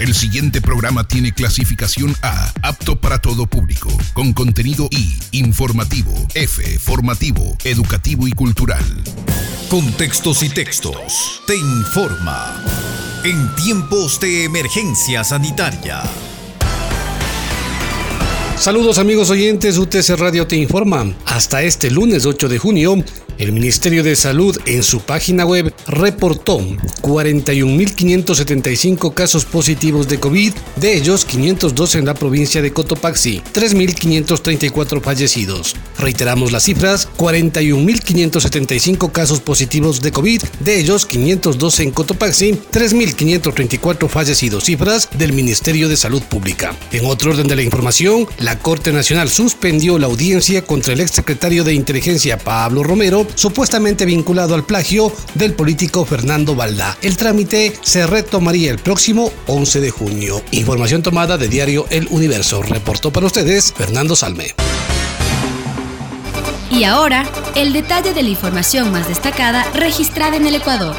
El siguiente programa tiene clasificación A, apto para todo público, con contenido I, informativo, F, formativo, educativo y cultural. Contextos y textos. Te informa. En tiempos de emergencia sanitaria. Saludos amigos oyentes, UTC Radio te informa. Hasta este lunes 8 de junio, el Ministerio de Salud en su página web reportó 41.575 casos positivos de COVID, de ellos 502 en la provincia de Cotopaxi, 3.534 fallecidos. Reiteramos las cifras, 41.575 casos positivos de COVID, de ellos 512 en Cotopaxi, 3.534 fallecidos, cifras del Ministerio de Salud Pública. En otro orden de la información, la Corte Nacional suspendió la audiencia contra el exsecretario de Inteligencia Pablo Romero supuestamente vinculado al plagio del político Fernando Valdá. El trámite se retomaría el próximo 11 de junio. Información tomada de diario El Universo. Reportó para ustedes Fernando Salme. Y ahora, el detalle de la información más destacada registrada en el Ecuador.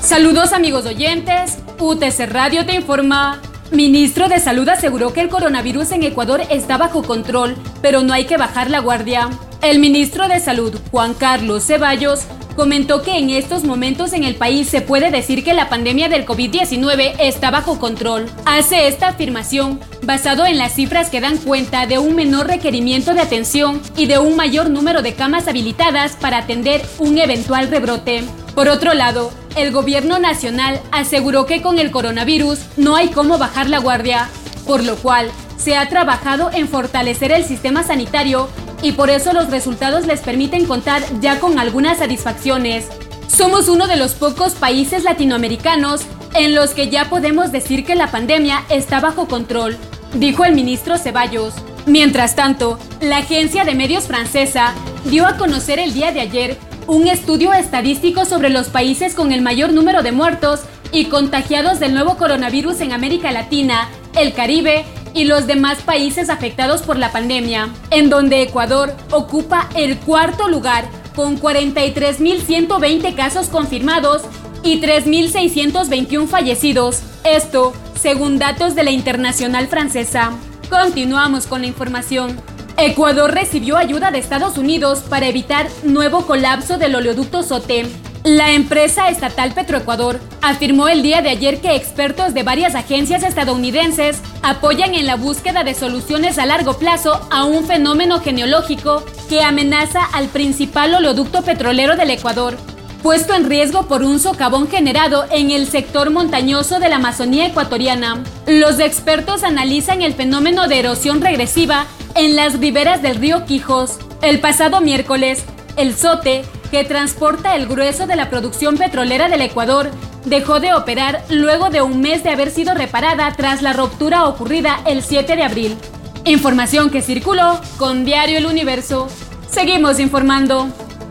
Saludos amigos oyentes, UTC Radio te informa. Ministro de Salud aseguró que el coronavirus en Ecuador está bajo control, pero no hay que bajar la guardia. El ministro de Salud, Juan Carlos Ceballos, comentó que en estos momentos en el país se puede decir que la pandemia del COVID-19 está bajo control. Hace esta afirmación basado en las cifras que dan cuenta de un menor requerimiento de atención y de un mayor número de camas habilitadas para atender un eventual rebrote. Por otro lado, el gobierno nacional aseguró que con el coronavirus no hay cómo bajar la guardia, por lo cual se ha trabajado en fortalecer el sistema sanitario y por eso los resultados les permiten contar ya con algunas satisfacciones. Somos uno de los pocos países latinoamericanos en los que ya podemos decir que la pandemia está bajo control, dijo el ministro Ceballos. Mientras tanto, la agencia de medios francesa dio a conocer el día de ayer un estudio estadístico sobre los países con el mayor número de muertos y contagiados del nuevo coronavirus en América Latina, el Caribe y los demás países afectados por la pandemia, en donde Ecuador ocupa el cuarto lugar con 43.120 casos confirmados y 3.621 fallecidos. Esto, según datos de la Internacional Francesa. Continuamos con la información. Ecuador recibió ayuda de Estados Unidos para evitar nuevo colapso del oleoducto SOTE. La empresa estatal Petroecuador afirmó el día de ayer que expertos de varias agencias estadounidenses apoyan en la búsqueda de soluciones a largo plazo a un fenómeno genealógico que amenaza al principal oleoducto petrolero del Ecuador, puesto en riesgo por un socavón generado en el sector montañoso de la Amazonía ecuatoriana. Los expertos analizan el fenómeno de erosión regresiva en las riberas del río Quijos. El pasado miércoles, el SOTE que transporta el grueso de la producción petrolera del Ecuador, dejó de operar luego de un mes de haber sido reparada tras la ruptura ocurrida el 7 de abril. Información que circuló con Diario El Universo. Seguimos informando.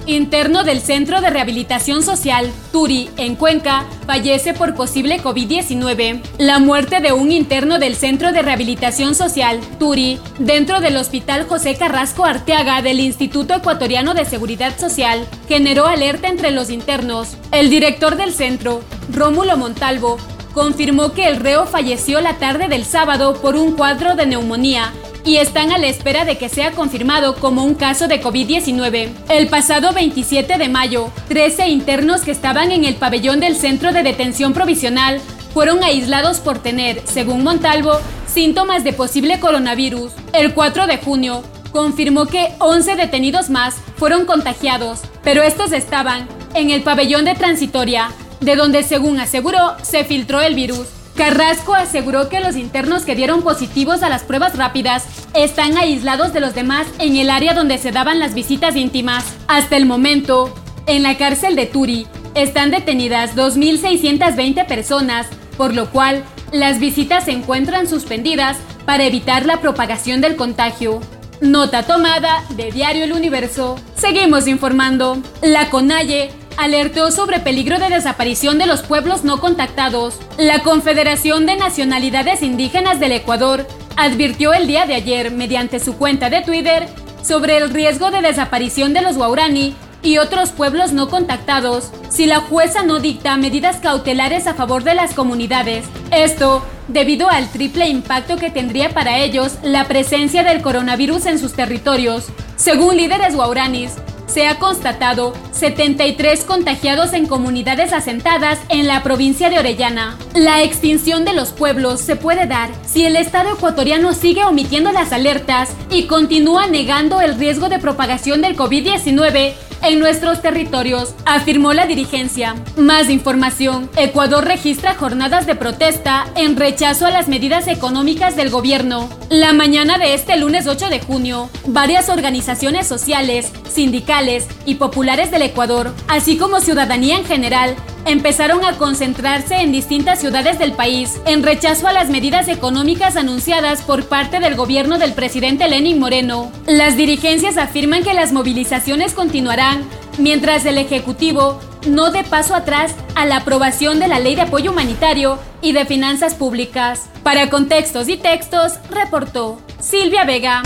Interno del Centro de Rehabilitación Social, Turi, en Cuenca, fallece por posible COVID-19. La muerte de un interno del Centro de Rehabilitación Social, Turi, dentro del Hospital José Carrasco Arteaga del Instituto Ecuatoriano de Seguridad Social, generó alerta entre los internos. El director del centro, Rómulo Montalvo, confirmó que el reo falleció la tarde del sábado por un cuadro de neumonía y están a la espera de que sea confirmado como un caso de COVID-19. El pasado 27 de mayo, 13 internos que estaban en el pabellón del Centro de Detención Provisional fueron aislados por tener, según Montalvo, síntomas de posible coronavirus. El 4 de junio, confirmó que 11 detenidos más fueron contagiados, pero estos estaban en el pabellón de transitoria, de donde, según aseguró, se filtró el virus. Carrasco aseguró que los internos que dieron positivos a las pruebas rápidas están aislados de los demás en el área donde se daban las visitas íntimas. Hasta el momento, en la cárcel de Turi están detenidas 2.620 personas, por lo cual las visitas se encuentran suspendidas para evitar la propagación del contagio. Nota tomada de Diario El Universo. Seguimos informando. La CONAIE alertó sobre peligro de desaparición de los pueblos no contactados. La Confederación de Nacionalidades Indígenas del Ecuador advirtió el día de ayer mediante su cuenta de Twitter sobre el riesgo de desaparición de los Guaurani y otros pueblos no contactados si la jueza no dicta medidas cautelares a favor de las comunidades. Esto debido al triple impacto que tendría para ellos la presencia del coronavirus en sus territorios. Según líderes guauranis, se ha constatado 73 contagiados en comunidades asentadas en la provincia de Orellana. La extinción de los pueblos se puede dar si el Estado ecuatoriano sigue omitiendo las alertas y continúa negando el riesgo de propagación del COVID-19 en nuestros territorios, afirmó la dirigencia. Más información. Ecuador registra jornadas de protesta en rechazo a las medidas económicas del gobierno. La mañana de este lunes 8 de junio, varias organizaciones sociales, sindicales y populares del Ecuador, así como ciudadanía en general, empezaron a concentrarse en distintas ciudades del país en rechazo a las medidas económicas anunciadas por parte del gobierno del presidente Lenin Moreno. Las dirigencias afirman que las movilizaciones continuarán mientras el Ejecutivo no dé paso atrás a la aprobación de la Ley de Apoyo Humanitario y de Finanzas Públicas. Para contextos y textos, reportó Silvia Vega.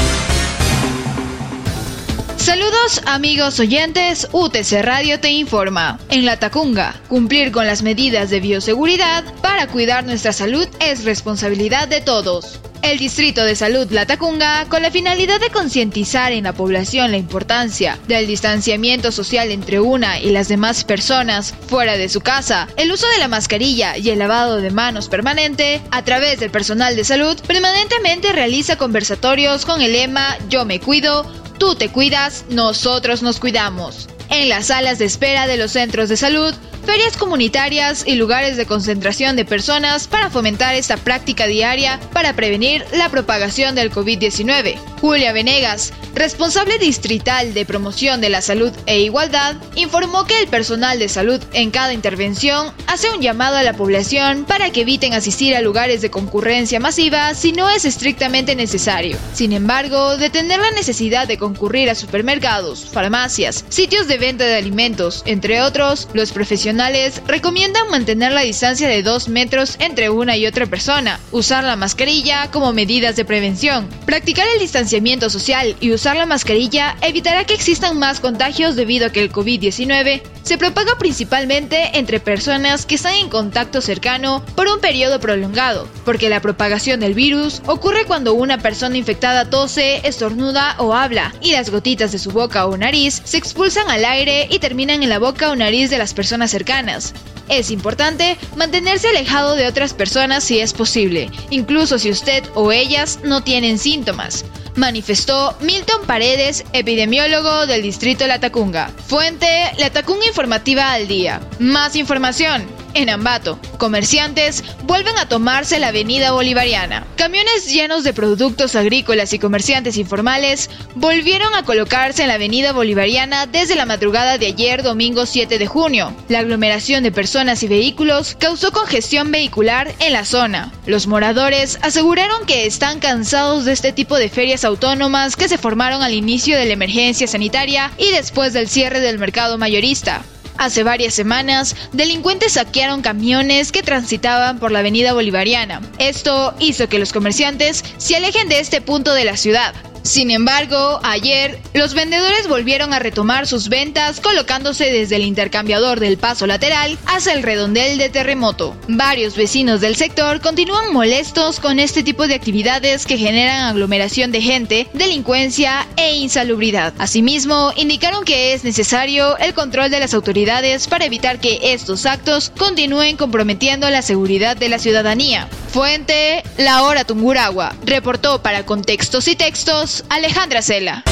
Saludos amigos oyentes, UTC Radio te informa. En La Tacunga, cumplir con las medidas de bioseguridad para cuidar nuestra salud es responsabilidad de todos. El Distrito de Salud La Tacunga, con la finalidad de concientizar en la población la importancia del distanciamiento social entre una y las demás personas fuera de su casa, el uso de la mascarilla y el lavado de manos permanente, a través del personal de salud, permanentemente realiza conversatorios con el lema Yo me cuido, Tú te cuidas, nosotros nos cuidamos. En las salas de espera de los centros de salud, ferias comunitarias y lugares de concentración de personas para fomentar esta práctica diaria para prevenir la propagación del COVID-19. Julia Venegas, responsable distrital de promoción de la salud e igualdad, informó que el personal de salud en cada intervención hace un llamado a la población para que eviten asistir a lugares de concurrencia masiva si no es estrictamente necesario. Sin embargo, detener la necesidad de concurrir a supermercados, farmacias, sitios de venta de alimentos, entre otros, los profesionales recomiendan mantener la distancia de 2 metros entre una y otra persona, usar la mascarilla como medidas de prevención. Practicar el distanciamiento social y usar la mascarilla evitará que existan más contagios debido a que el COVID-19 se propaga principalmente entre personas que están en contacto cercano por un periodo prolongado, porque la propagación del virus ocurre cuando una persona infectada tose, estornuda o habla, y las gotitas de su boca o nariz se expulsan al aire y terminan en la boca o nariz de las personas cercanas es importante mantenerse alejado de otras personas si es posible, incluso si usted o ellas no tienen síntomas, manifestó Milton Paredes, epidemiólogo del distrito La Tacunga. Fuente, La Tacunga Informativa al Día. Más información en Ambato, comerciantes vuelven a tomarse la avenida bolivariana. Camiones llenos de productos agrícolas y comerciantes informales volvieron a colocarse en la avenida bolivariana desde la madrugada de ayer domingo 7 de junio. La aglomeración de personas y vehículos causó congestión vehicular en la zona. Los moradores aseguraron que están cansados de este tipo de ferias autónomas que se formaron al inicio de la emergencia sanitaria y después del cierre del mercado mayorista. Hace varias semanas, delincuentes saquearon camiones que transitaban por la avenida bolivariana. Esto hizo que los comerciantes se alejen de este punto de la ciudad. Sin embargo, ayer los vendedores volvieron a retomar sus ventas colocándose desde el intercambiador del paso lateral hacia el redondel de terremoto. Varios vecinos del sector continúan molestos con este tipo de actividades que generan aglomeración de gente, delincuencia e insalubridad. Asimismo, indicaron que es necesario el control de las autoridades para evitar que estos actos continúen comprometiendo la seguridad de la ciudadanía. Fuente, La Hora Tunguragua. Reportó para Contextos y Textos Alejandra Cela.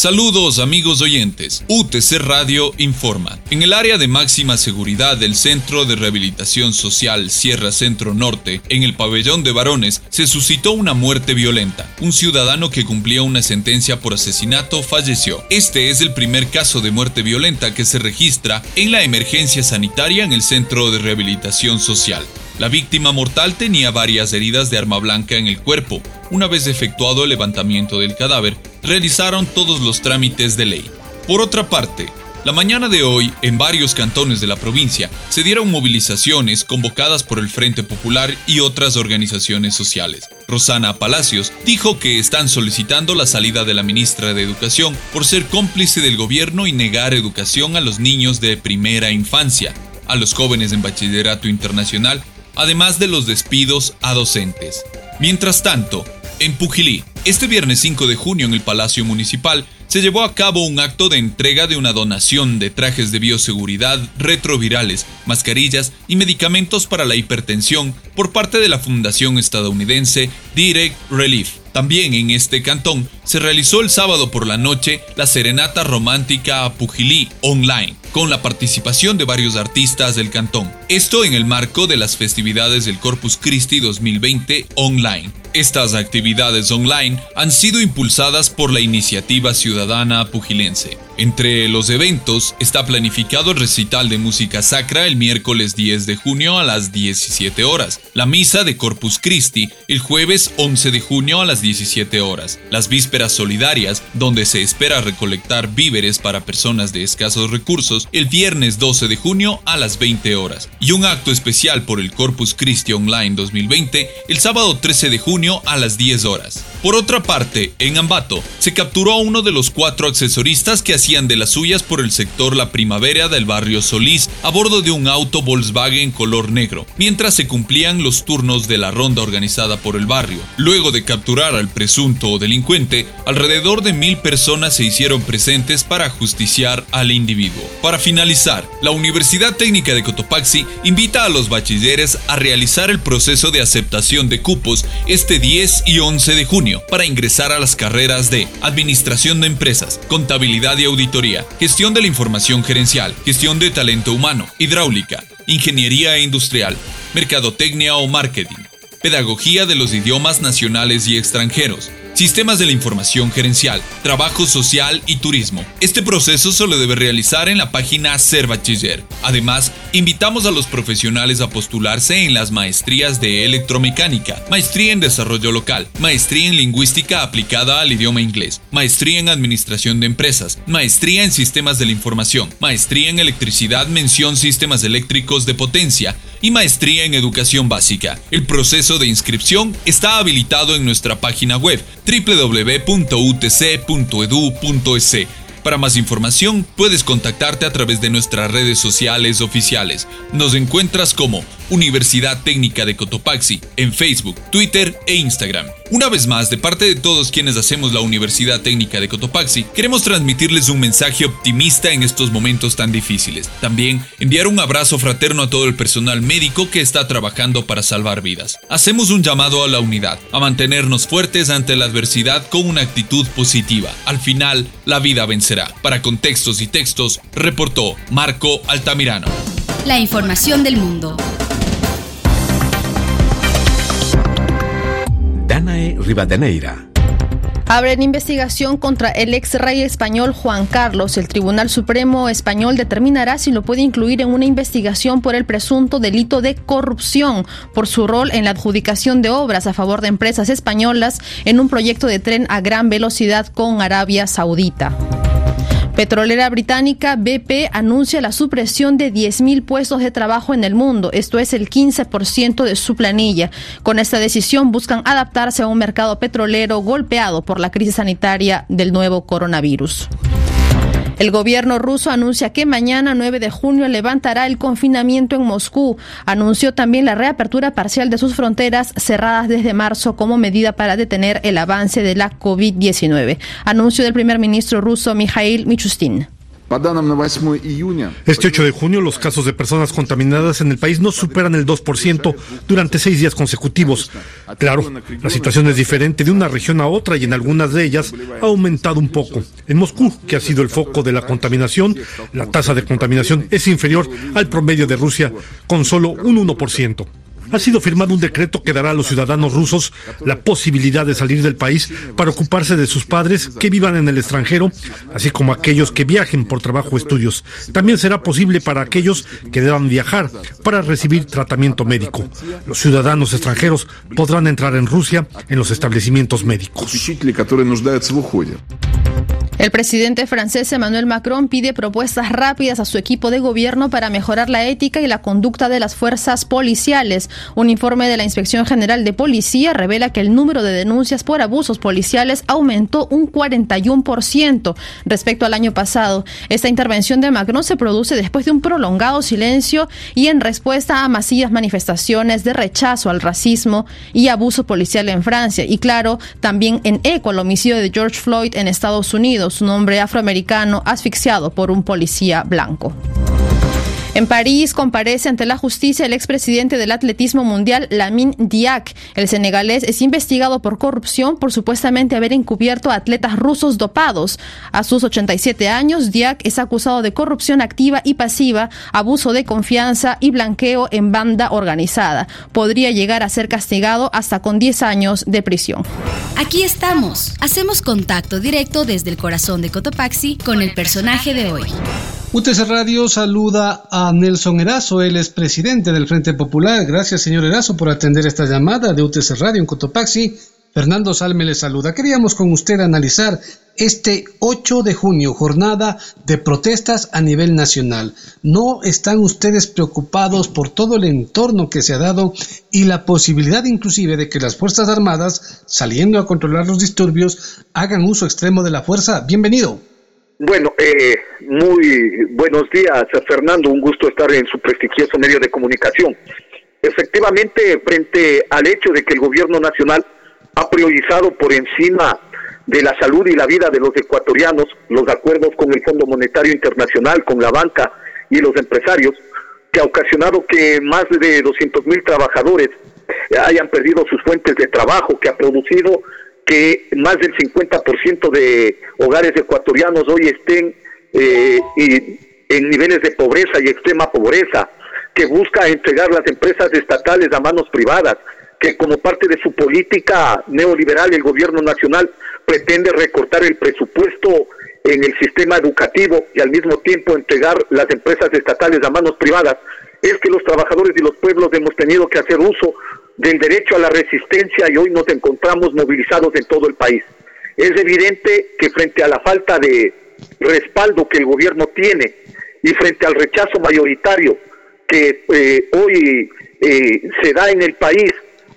Saludos amigos oyentes. UTC Radio informa. En el área de máxima seguridad del Centro de Rehabilitación Social Sierra Centro Norte, en el pabellón de varones, se suscitó una muerte violenta. Un ciudadano que cumplía una sentencia por asesinato falleció. Este es el primer caso de muerte violenta que se registra en la emergencia sanitaria en el Centro de Rehabilitación Social. La víctima mortal tenía varias heridas de arma blanca en el cuerpo. Una vez efectuado el levantamiento del cadáver, realizaron todos los trámites de ley. Por otra parte, La mañana de hoy, en varios cantones de la provincia, se dieron movilizaciones convocadas por el Frente Popular y otras organizaciones sociales. Rosana Palacios dijo que están solicitando la salida de la ministra de Educación por ser cómplice del gobierno y negar educación a los niños de primera infancia, a los jóvenes en bachillerato internacional, además de los despidos a docentes. Mientras tanto, en Pujilí, este viernes 5 de junio en el Palacio Municipal, se llevó a cabo un acto de entrega de una donación de trajes de bioseguridad retrovirales, mascarillas y medicamentos para la hipertensión por parte de la fundación estadounidense Direct Relief. También en este cantón se realizó el sábado por la noche la Serenata Romántica a online, con la participación de varios artistas del cantón. Esto en el marco de las festividades del Corpus Christi 2020 online. Estas actividades online han sido impulsadas por la iniciativa ciudadana pugilense. Entre los eventos está planificado el recital de música sacra el miércoles 10 de junio a las 17 horas, la misa de Corpus Christi el jueves 11 de junio a las 17 horas, las vísperas solidarias, donde se espera recolectar víveres para personas de escasos recursos, el viernes 12 de junio a las 20 horas, y un acto especial por el Corpus Christi Online 2020 el sábado 13 de junio a las 10 horas. Por otra parte, en Ambato, se capturó a uno de los cuatro accesoristas que hacían de las suyas por el sector La Primavera del barrio Solís a bordo de un auto Volkswagen color negro, mientras se cumplían los turnos de la ronda organizada por el barrio. Luego de capturar al presunto delincuente, alrededor de mil personas se hicieron presentes para justiciar al individuo. Para finalizar, la Universidad Técnica de Cotopaxi invita a los bachilleres a realizar el proceso de aceptación de cupos este 10 y 11 de junio para ingresar a las carreras de Administración de Empresas, Contabilidad y Auditoría, Gestión de la Información Gerencial, Gestión de Talento Humano, Hidráulica, Ingeniería e Industrial, Mercadotecnia o Marketing, Pedagogía de los idiomas nacionales y extranjeros, Sistemas de la Información Gerencial, Trabajo Social y Turismo. Este proceso se lo debe realizar en la página Ser Bachiller. Además, invitamos a los profesionales a postularse en las maestrías de electromecánica, maestría en desarrollo local, maestría en lingüística aplicada al idioma inglés, maestría en administración de empresas, maestría en sistemas de la información, maestría en electricidad mención sistemas eléctricos de potencia y maestría en educación básica. El proceso de inscripción está habilitado en nuestra página web www.utc.edu.es. Para más información, puedes contactarte a través de nuestras redes sociales oficiales. Nos encuentras como Universidad Técnica de Cotopaxi en Facebook, Twitter e Instagram. Una vez más, de parte de todos quienes hacemos la Universidad Técnica de Cotopaxi, queremos transmitirles un mensaje optimista en estos momentos tan difíciles. También enviar un abrazo fraterno a todo el personal médico que está trabajando para salvar vidas. Hacemos un llamado a la unidad, a mantenernos fuertes ante la adversidad con una actitud positiva. Al final, la vida vencerá. Para contextos y textos, reportó Marco Altamirano. La información del mundo. Rivadeneira. Abren investigación contra el ex rey español Juan Carlos. El Tribunal Supremo Español determinará si lo puede incluir en una investigación por el presunto delito de corrupción por su rol en la adjudicación de obras a favor de empresas españolas en un proyecto de tren a gran velocidad con Arabia Saudita. Petrolera británica BP anuncia la supresión de 10.000 puestos de trabajo en el mundo, esto es el 15% de su planilla. Con esta decisión buscan adaptarse a un mercado petrolero golpeado por la crisis sanitaria del nuevo coronavirus. El gobierno ruso anuncia que mañana 9 de junio levantará el confinamiento en Moscú. Anunció también la reapertura parcial de sus fronteras cerradas desde marzo como medida para detener el avance de la COVID-19. Anuncio del primer ministro ruso Mikhail Michustin. Este 8 de junio, los casos de personas contaminadas en el país no superan el 2% durante seis días consecutivos. Claro, la situación es diferente de una región a otra y en algunas de ellas ha aumentado un poco. En Moscú, que ha sido el foco de la contaminación, la tasa de contaminación es inferior al promedio de Rusia, con solo un 1% ha sido firmado un decreto que dará a los ciudadanos rusos la posibilidad de salir del país para ocuparse de sus padres que vivan en el extranjero, así como aquellos que viajen por trabajo o estudios. También será posible para aquellos que deban viajar para recibir tratamiento médico. Los ciudadanos extranjeros podrán entrar en Rusia en los establecimientos médicos. El presidente francés Emmanuel Macron pide propuestas rápidas a su equipo de gobierno para mejorar la ética y la conducta de las fuerzas policiales. Un informe de la Inspección General de Policía revela que el número de denuncias por abusos policiales aumentó un 41% respecto al año pasado. Esta intervención de Macron se produce después de un prolongado silencio y en respuesta a masivas manifestaciones de rechazo al racismo y abuso policial en Francia. Y claro, también en eco al homicidio de George Floyd en Estados Unidos su nombre afroamericano asfixiado por un policía blanco. En París comparece ante la justicia el expresidente del atletismo mundial, Lamin Diak. El senegalés es investigado por corrupción por supuestamente haber encubierto a atletas rusos dopados. A sus 87 años, Diak es acusado de corrupción activa y pasiva, abuso de confianza y blanqueo en banda organizada. Podría llegar a ser castigado hasta con 10 años de prisión. Aquí estamos. Hacemos contacto directo desde el corazón de Cotopaxi con el personaje de hoy. UTC Radio saluda a Nelson Erazo, él es presidente del Frente Popular. Gracias, señor Erazo, por atender esta llamada de UTC Radio en Cotopaxi. Fernando Salme le saluda. Queríamos con usted analizar este 8 de junio, jornada de protestas a nivel nacional. ¿No están ustedes preocupados por todo el entorno que se ha dado y la posibilidad inclusive de que las Fuerzas Armadas, saliendo a controlar los disturbios, hagan uso extremo de la fuerza? Bienvenido. Bueno, eh, muy buenos días, Fernando. Un gusto estar en su prestigioso medio de comunicación. Efectivamente, frente al hecho de que el gobierno nacional ha priorizado por encima de la salud y la vida de los ecuatorianos los acuerdos con el Fondo Monetario Internacional, con la banca y los empresarios, que ha ocasionado que más de 200 mil trabajadores hayan perdido sus fuentes de trabajo, que ha producido que más del 50% de hogares ecuatorianos hoy estén eh, en niveles de pobreza y extrema pobreza, que busca entregar las empresas estatales a manos privadas, que como parte de su política neoliberal el gobierno nacional pretende recortar el presupuesto en el sistema educativo y al mismo tiempo entregar las empresas estatales a manos privadas, es que los trabajadores y los pueblos hemos tenido que hacer uso del derecho a la resistencia y hoy nos encontramos movilizados en todo el país. Es evidente que frente a la falta de respaldo que el gobierno tiene y frente al rechazo mayoritario que eh, hoy eh, se da en el país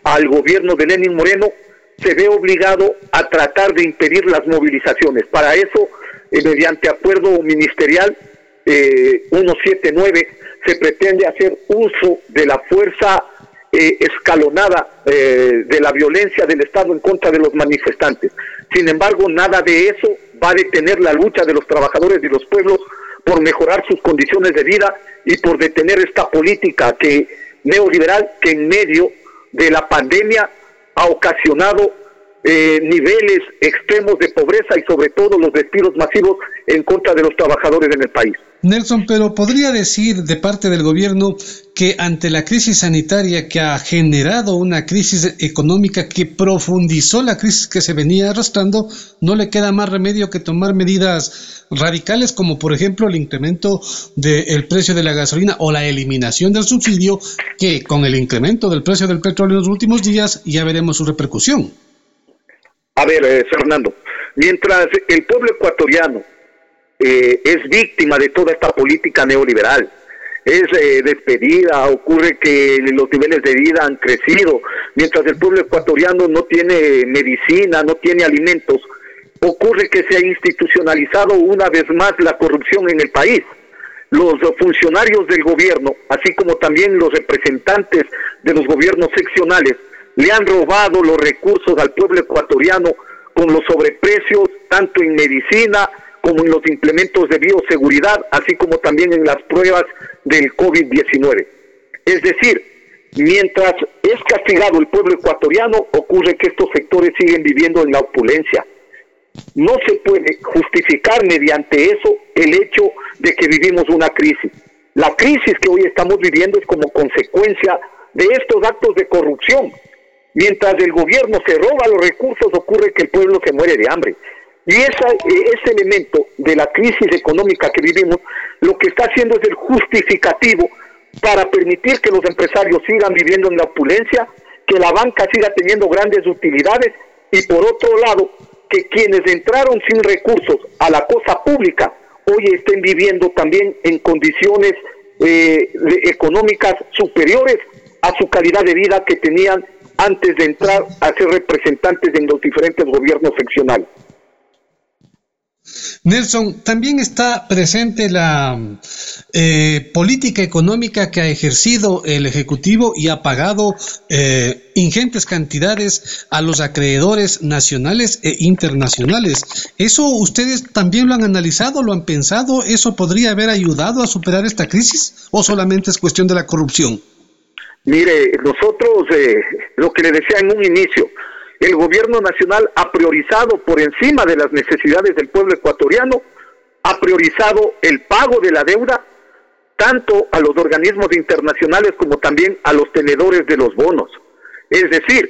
al gobierno de Lenin Moreno, se ve obligado a tratar de impedir las movilizaciones. Para eso, eh, mediante acuerdo ministerial 179, se pretende hacer uso de la fuerza eh, escalonada eh, de la violencia del Estado en contra de los manifestantes. Sin embargo, nada de eso va a detener la lucha de los trabajadores y los pueblos por mejorar sus condiciones de vida y por detener esta política que neoliberal que en medio de la pandemia ha ocasionado eh, niveles extremos de pobreza y sobre todo los despidos masivos en contra de los trabajadores en el país. Nelson, pero podría decir de parte del gobierno que ante la crisis sanitaria que ha generado una crisis económica que profundizó la crisis que se venía arrastrando, no le queda más remedio que tomar medidas radicales como por ejemplo el incremento del precio de la gasolina o la eliminación del subsidio que con el incremento del precio del petróleo en los últimos días ya veremos su repercusión. A ver, eh, Fernando, mientras el pueblo ecuatoriano eh, es víctima de toda esta política neoliberal. Es eh, despedida, ocurre que los niveles de vida han crecido, mientras el pueblo ecuatoriano no tiene medicina, no tiene alimentos, ocurre que se ha institucionalizado una vez más la corrupción en el país. Los funcionarios del gobierno, así como también los representantes de los gobiernos seccionales, le han robado los recursos al pueblo ecuatoriano con los sobreprecios, tanto en medicina, como en los implementos de bioseguridad, así como también en las pruebas del COVID-19. Es decir, mientras es castigado el pueblo ecuatoriano, ocurre que estos sectores siguen viviendo en la opulencia. No se puede justificar mediante eso el hecho de que vivimos una crisis. La crisis que hoy estamos viviendo es como consecuencia de estos actos de corrupción. Mientras el gobierno se roba los recursos, ocurre que el pueblo se muere de hambre. Y esa, ese elemento de la crisis económica que vivimos, lo que está haciendo es el justificativo para permitir que los empresarios sigan viviendo en la opulencia, que la banca siga teniendo grandes utilidades y por otro lado, que quienes entraron sin recursos a la cosa pública hoy estén viviendo también en condiciones eh, económicas superiores a su calidad de vida que tenían antes de entrar a ser representantes en los diferentes gobiernos seccionales. Nelson, también está presente la eh, política económica que ha ejercido el Ejecutivo y ha pagado eh, ingentes cantidades a los acreedores nacionales e internacionales. ¿Eso ustedes también lo han analizado, lo han pensado? ¿Eso podría haber ayudado a superar esta crisis o solamente es cuestión de la corrupción? Mire, nosotros, eh, lo que le decía en un inicio, el gobierno nacional ha priorizado por encima de las necesidades del pueblo ecuatoriano, ha priorizado el pago de la deuda tanto a los organismos internacionales como también a los tenedores de los bonos. Es decir,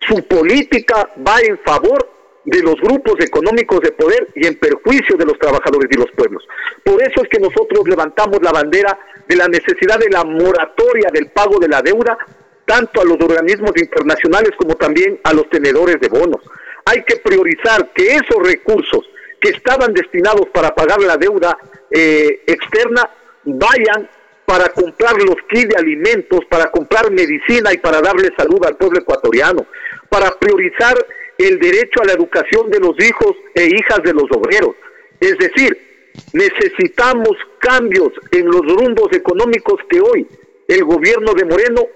su política va en favor de los grupos económicos de poder y en perjuicio de los trabajadores y los pueblos. Por eso es que nosotros levantamos la bandera de la necesidad de la moratoria del pago de la deuda tanto a los organismos internacionales como también a los tenedores de bonos. Hay que priorizar que esos recursos que estaban destinados para pagar la deuda eh, externa vayan para comprar los kits de alimentos, para comprar medicina y para darle salud al pueblo ecuatoriano, para priorizar el derecho a la educación de los hijos e hijas de los obreros. Es decir, necesitamos cambios en los rumbos económicos que hoy el gobierno de Moreno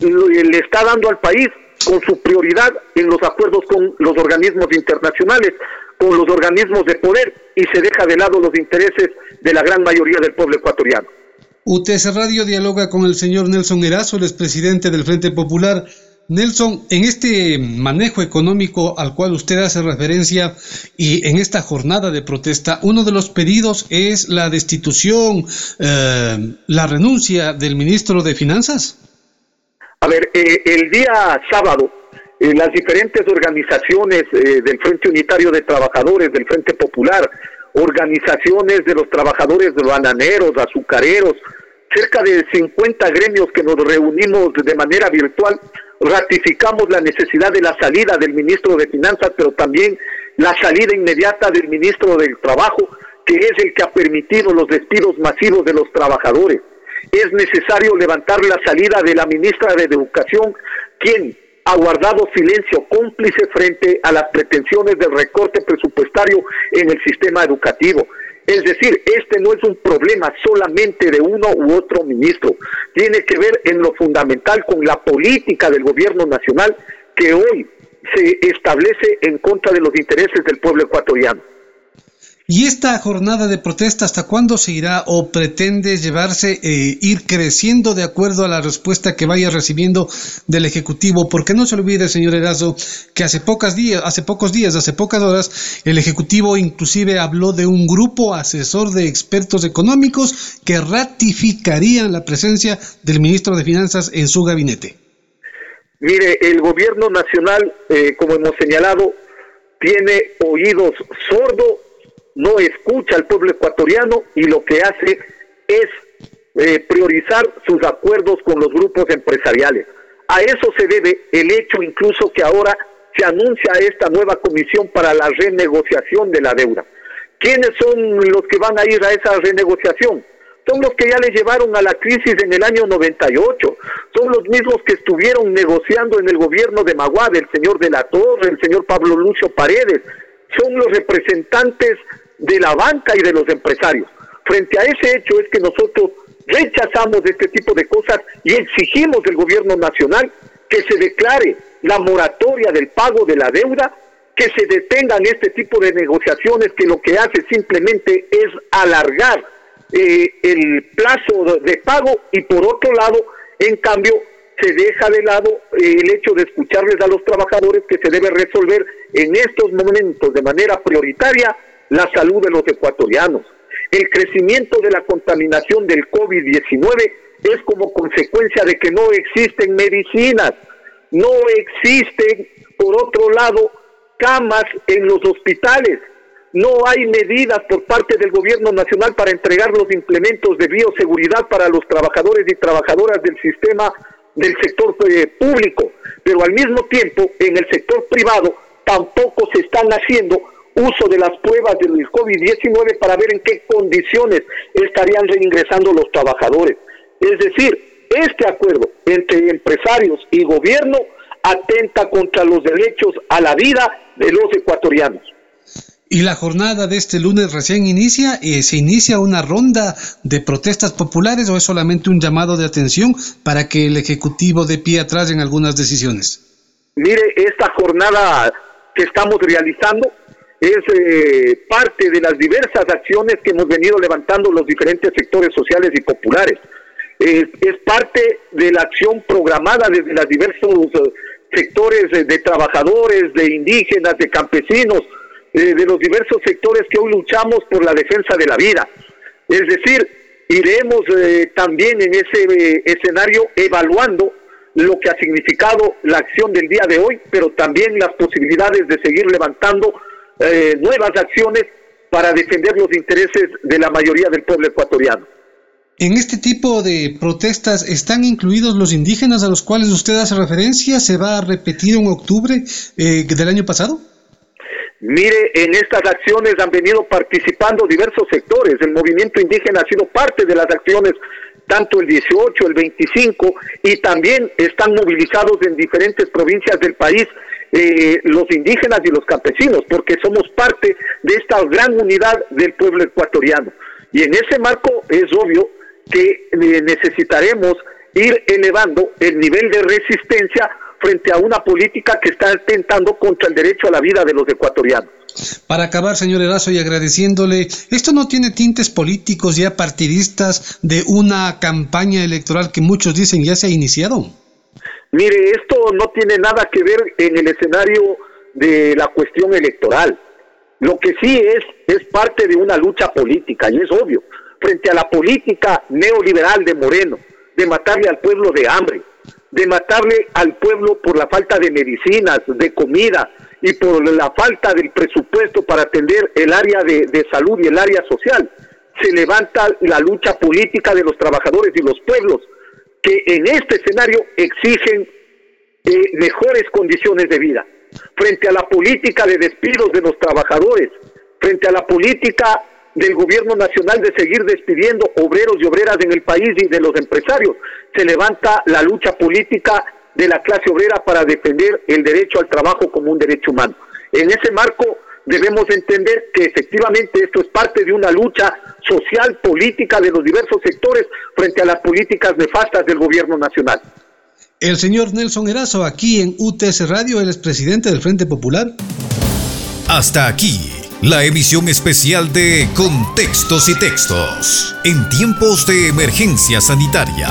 le está dando al país con su prioridad en los acuerdos con los organismos internacionales, con los organismos de poder y se deja de lado los intereses de la gran mayoría del pueblo ecuatoriano. UTS Radio dialoga con el señor Nelson Erazo, el expresidente del Frente Popular. Nelson, en este manejo económico al cual usted hace referencia y en esta jornada de protesta, uno de los pedidos es la destitución, eh, la renuncia del ministro de Finanzas. A ver, eh, el día sábado, eh, las diferentes organizaciones eh, del Frente Unitario de Trabajadores, del Frente Popular, organizaciones de los trabajadores bananeros, azucareros, cerca de 50 gremios que nos reunimos de manera virtual, ratificamos la necesidad de la salida del ministro de Finanzas, pero también la salida inmediata del ministro del Trabajo, que es el que ha permitido los despidos masivos de los trabajadores es necesario levantar la salida de la ministra de Educación, quien ha guardado silencio cómplice frente a las pretensiones del recorte presupuestario en el sistema educativo. Es decir, este no es un problema solamente de uno u otro ministro, tiene que ver en lo fundamental con la política del gobierno nacional que hoy se establece en contra de los intereses del pueblo ecuatoriano. ¿Y esta jornada de protesta hasta cuándo se irá o pretende llevarse, eh, ir creciendo de acuerdo a la respuesta que vaya recibiendo del Ejecutivo? Porque no se olvide, señor Erazo, que hace, pocos días, hace pocos días, hace pocas horas, el Ejecutivo inclusive habló de un grupo asesor de expertos económicos que ratificarían la presencia del ministro de Finanzas en su gabinete. Mire, el gobierno nacional, eh, como hemos señalado, tiene oídos sordos no escucha al pueblo ecuatoriano y lo que hace es eh, priorizar sus acuerdos con los grupos empresariales. A eso se debe el hecho incluso que ahora se anuncia esta nueva comisión para la renegociación de la deuda. ¿Quiénes son los que van a ir a esa renegociación? Son los que ya le llevaron a la crisis en el año 98, son los mismos que estuvieron negociando en el gobierno de Maguad, el señor de la Torre, el señor Pablo Lucio Paredes, son los representantes de la banca y de los empresarios. Frente a ese hecho es que nosotros rechazamos este tipo de cosas y exigimos del gobierno nacional que se declare la moratoria del pago de la deuda, que se detengan este tipo de negociaciones que lo que hace simplemente es alargar eh, el plazo de pago y por otro lado, en cambio, se deja de lado eh, el hecho de escucharles a los trabajadores que se debe resolver en estos momentos de manera prioritaria la salud de los ecuatorianos. El crecimiento de la contaminación del COVID-19 es como consecuencia de que no existen medicinas, no existen, por otro lado, camas en los hospitales, no hay medidas por parte del gobierno nacional para entregar los implementos de bioseguridad para los trabajadores y trabajadoras del sistema del sector eh, público, pero al mismo tiempo en el sector privado tampoco se están haciendo uso de las pruebas del COVID-19 para ver en qué condiciones estarían reingresando los trabajadores. Es decir, este acuerdo entre empresarios y gobierno atenta contra los derechos a la vida de los ecuatorianos. Y la jornada de este lunes recién inicia, y ¿se inicia una ronda de protestas populares o es solamente un llamado de atención para que el Ejecutivo de pie atrás en algunas decisiones? Mire, esta jornada que estamos realizando es eh, parte de las diversas acciones que hemos venido levantando los diferentes sectores sociales y populares. es parte de la acción programada desde los diversos eh, sectores de trabajadores, de indígenas, de campesinos, eh, de los diversos sectores que hoy luchamos por la defensa de la vida. Es decir, iremos eh, también en ese eh, escenario evaluando lo que ha significado la acción del día de hoy, pero también las posibilidades de seguir levantando nuevas acciones para defender los intereses de la mayoría del pueblo ecuatoriano. En este tipo de protestas están incluidos los indígenas a los cuales usted hace referencia. ¿Se va a repetir en octubre del año pasado? Mire, en estas acciones han venido participando diversos sectores. El movimiento indígena ha sido parte de las acciones, tanto el 18, el 25, y también están movilizados en diferentes provincias del país eh, los indígenas y los campesinos, porque somos parte de esta gran unidad del pueblo ecuatoriano. Y en ese marco es obvio que eh, necesitaremos ir elevando el nivel de resistencia frente a una política que está atentando contra el derecho a la vida de los ecuatorianos. Para acabar, señor Erazo, y agradeciéndole, ¿esto no tiene tintes políticos ya partidistas de una campaña electoral que muchos dicen ya se ha iniciado? Mire, esto no tiene nada que ver en el escenario de la cuestión electoral. Lo que sí es, es parte de una lucha política, y es obvio, frente a la política neoliberal de Moreno, de matarle al pueblo de hambre, de matarle al pueblo por la falta de medicinas, de comida y por la falta del presupuesto para atender el área de, salud y el área social. Se levanta la lucha política de los trabajadores y los pueblos que en este escenario exigen eh, mejores condiciones de vida. Frente a la política de despidos de los trabajadores, frente a la política del gobierno nacional de seguir despidiendo obreros y obreras en el país y de los empresarios. Se levanta la lucha política de la clase obrera para defender el derecho al trabajo como un derecho humano. En ese marco debemos entender que efectivamente esto es parte de una lucha social, política de los diversos sectores frente a las políticas nefastas del gobierno nacional. El señor Nelson Erazo, aquí en UTS Radio, él es presidente del Frente Popular. Hasta aquí la emisión especial de Contextos y Textos en tiempos de emergencia sanitaria.